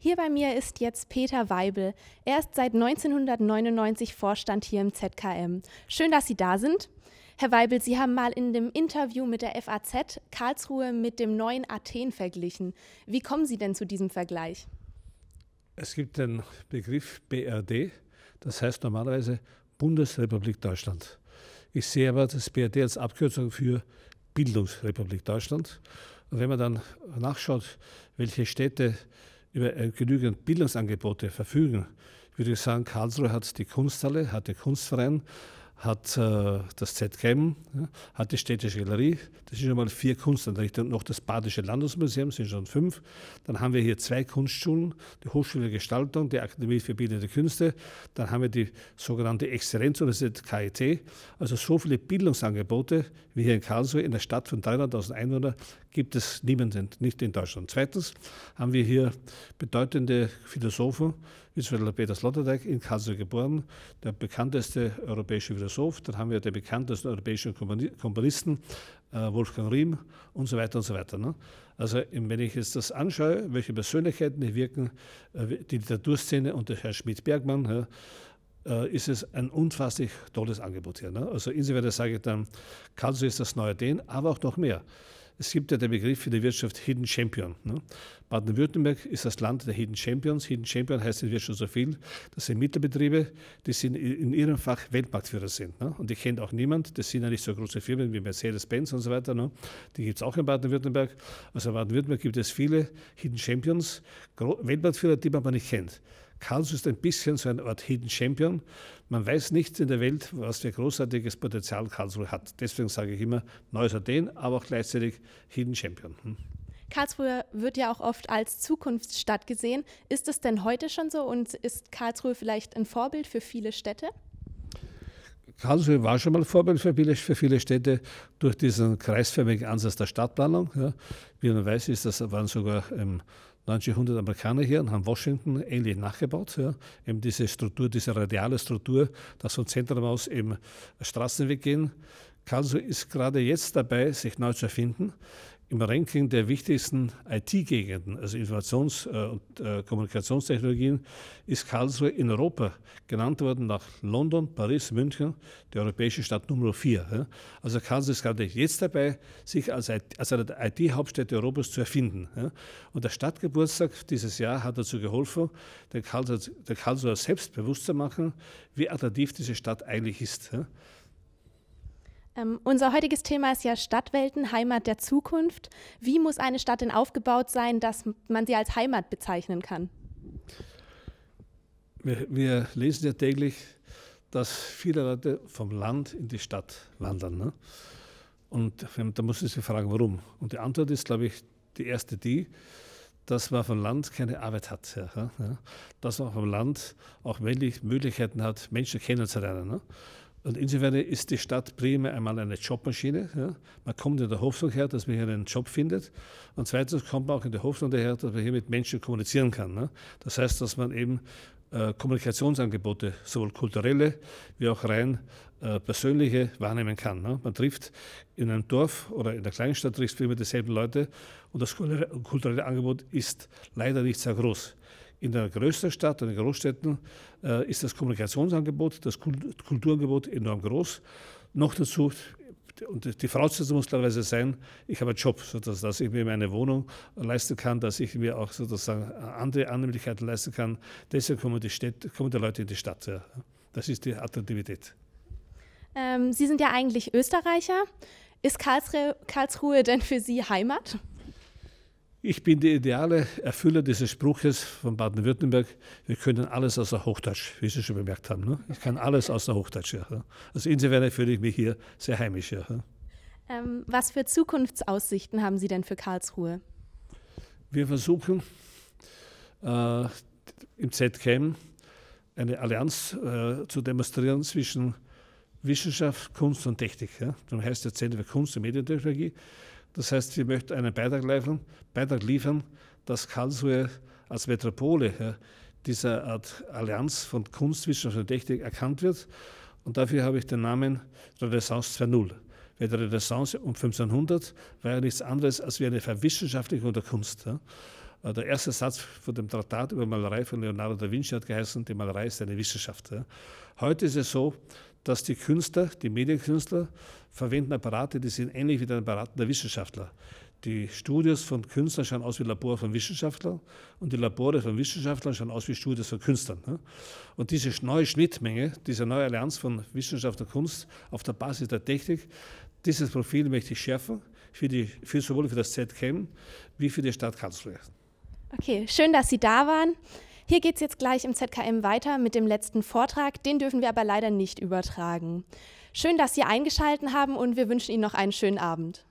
Hier bei mir ist jetzt Peter Weibel. Er ist seit 1999 Vorstand hier im ZKM. Schön, dass Sie da sind. Herr Weibel, Sie haben mal in dem Interview mit der FAZ Karlsruhe mit dem neuen Athen verglichen. Wie kommen Sie denn zu diesem Vergleich? Es gibt den Begriff BRD, das heißt normalerweise Bundesrepublik Deutschland. Ich sehe aber das BRD als Abkürzung für Bildungsrepublik Deutschland. Und wenn man dann nachschaut, welche Städte über äh, genügend Bildungsangebote verfügen, würde ich sagen, Karlsruhe hat die Kunsthalle, hat den Kunstverein, hat äh, das ZKM, hat die Städtische Galerie, das sind schon mal vier Kunstanrichtungen, noch das Badische Landesmuseum sind schon fünf. Dann haben wir hier zwei Kunstschulen, die Hochschule der Gestaltung, die Akademie für Bildende Künste, dann haben wir die sogenannte Exzellenzuniversität KIT. Also so viele Bildungsangebote wie hier in Karlsruhe, in der Stadt von 300.000 Einwohnern, gibt es niemanden, nicht in Deutschland. Zweitens haben wir hier bedeutende Philosophen, wie zum Beispiel Peter Sloterdijk in Karlsruhe geboren, der bekannteste europäische Philosoph. Dann haben wir den bekanntesten europäischen Komponisten, äh, Wolfgang Riem und so weiter und so weiter. Ne? Also wenn ich jetzt das anschaue, welche Persönlichkeiten hier wirken, äh, die Literaturszene und der Herr Schmidt-Bergmann, äh, ist es ein unfasslich tolles Angebot hier. Ne? Also insofern sage ich dann, Karlsruhe ist das neue Den, aber auch noch mehr. Es gibt ja den Begriff in der Wirtschaft Hidden Champion. Ne? Baden-Württemberg ist das Land der Hidden Champions. Hidden Champion heißt in Wirtschaft so viel. Das sind Mittelbetriebe, die sind in ihrem Fach Weltmarktführer sind. Ne? Und die kennt auch niemand. Das sind ja nicht so große Firmen wie Mercedes-Benz und so weiter. Ne? Die gibt es auch in Baden-Württemberg. Also in Baden-Württemberg gibt es viele Hidden Champions, Weltmarktführer, die man aber nicht kennt. Karlsruhe ist ein bisschen so eine Art Hidden Champion. Man weiß nicht in der Welt, was für großartiges Potenzial Karlsruhe hat. Deswegen sage ich immer neues Athen, aber auch gleichzeitig Hidden Champion. Hm. Karlsruhe wird ja auch oft als Zukunftsstadt gesehen. Ist es denn heute schon so und ist Karlsruhe vielleicht ein Vorbild für viele Städte? Karlsruhe war schon mal Vorbild für viele, für viele Städte durch diesen kreisförmigen Ansatz der Stadtplanung. Ja. Wie man weiß, ist das waren sogar ähm, 1900 Amerikaner hier und haben Washington ähnlich nachgebaut. Ja. Eben diese Struktur, diese radiale Struktur, dass vom Zentrum aus eben Straßenweg gehen. Karlsruhe ist gerade jetzt dabei, sich neu zu erfinden im Ranking der wichtigsten IT-Gegenden, also Informations- äh, und äh, Kommunikationstechnologien, ist Karlsruhe in Europa genannt worden nach London, Paris, München, die europäische Stadt Nummer 4. Also Karlsruhe ist gerade jetzt dabei, sich als, eine der IT-Hauptstädte Europas zu erfinden. Und der Stadtgeburtstag dieses Jahr hat dazu geholfen, den Karlsruher, den Karlsruher selbst bewusst zu machen, wie attraktiv diese Stadt eigentlich ist. Ähm, unser heutiges Thema ist ja Stadtwelten, Heimat der Zukunft. Wie muss eine Stadt denn aufgebaut sein, dass man sie als Heimat bezeichnen kann? Wir, wir lesen ja täglich, dass viele Leute vom Land in die Stadt wandern. Ne? Und da muss man sich fragen, warum. Und die Antwort ist, glaube ich, die erste die, dass man vom Land keine Arbeit hat. Ja, ja, dass man vom Land auch Möglichkeiten hat, Menschen kennenzulernen. Ne? Und insofern ist die Stadt primär einmal eine Jobmaschine. Ja. Man kommt in der Hoffnung her, dass man hier einen Job findet. Und zweitens kommt man auch in der Hoffnung daher, dass man hier mit Menschen kommunizieren kann. Ne. Das heißt, dass man eben äh, Kommunikationsangebote, sowohl kulturelle wie auch rein äh, persönliche, wahrnehmen kann. Ne. Man trifft in einem Dorf oder in der Kleinstadt trifft immer dieselben Leute und das kulturelle Angebot ist leider nicht sehr groß. In der größten Stadt, in den Großstädten, äh, ist das Kommunikationsangebot, das Kulturangebot enorm groß. Noch dazu, und die Voraussetzung muss klarerweise sein, ich habe einen Job, sodass dass ich mir meine Wohnung leisten kann, dass ich mir auch sozusagen andere Annehmlichkeiten leisten kann. Deshalb kommen die, Städte, kommen die Leute in die Stadt. Ja. Das ist die Attraktivität. Ähm, Sie sind ja eigentlich Österreicher. Ist Karlsruhe, Karlsruhe denn für Sie Heimat? Ich bin der ideale Erfüller dieses Spruches von Baden-Württemberg. Wir können alles außer Hochdeutsch, wie Sie schon bemerkt haben. Ne? Ich kann alles außer Hochdeutsch. Ja. Also insofern fühle ich mich hier sehr heimisch. Ja. Ähm, was für Zukunftsaussichten haben Sie denn für Karlsruhe? Wir versuchen äh, im ZKM eine Allianz äh, zu demonstrieren zwischen Wissenschaft, Kunst und Technik. Ja. Darum heißt der Zentrum für Kunst und Medientechnologie. Das heißt, wir möchten einen Beitrag liefern, Beitrag liefern dass Karlsruhe als Metropole ja, dieser Art Allianz von Kunst, Wissenschaft und Technik erkannt wird. Und dafür habe ich den Namen Renaissance 2.0. Weil die Renaissance um 1500 war ja nichts anderes als wie eine Verwissenschaftlichung der Kunst. Ja. Äh, der erste Satz von dem Traktat über Malerei von Leonardo da Vinci hat geheißen, die Malerei ist eine Wissenschaft. Heute ist es so, dass die Künstler, die Medienkünstler, verwenden Apparate, die sind ähnlich wie den Apparaten der Wissenschaftler. Die Studios von Künstlern schauen aus wie Labore von Wissenschaftlern und die Labore von Wissenschaftlern schauen aus wie Studios von Künstlern. Und diese neue Schnittmenge, diese neue Allianz von Wissenschaft und Kunst auf der Basis der Technik, dieses Profil möchte ich schärfen, für die, für sowohl für das ZKM wie für die Stadt Karlsruhe. Okay, schön, dass Sie da waren. Hier geht es jetzt gleich im ZKM weiter mit dem letzten Vortrag. Den dürfen wir aber leider nicht übertragen. Schön, dass Sie eingeschaltet haben und wir wünschen Ihnen noch einen schönen Abend.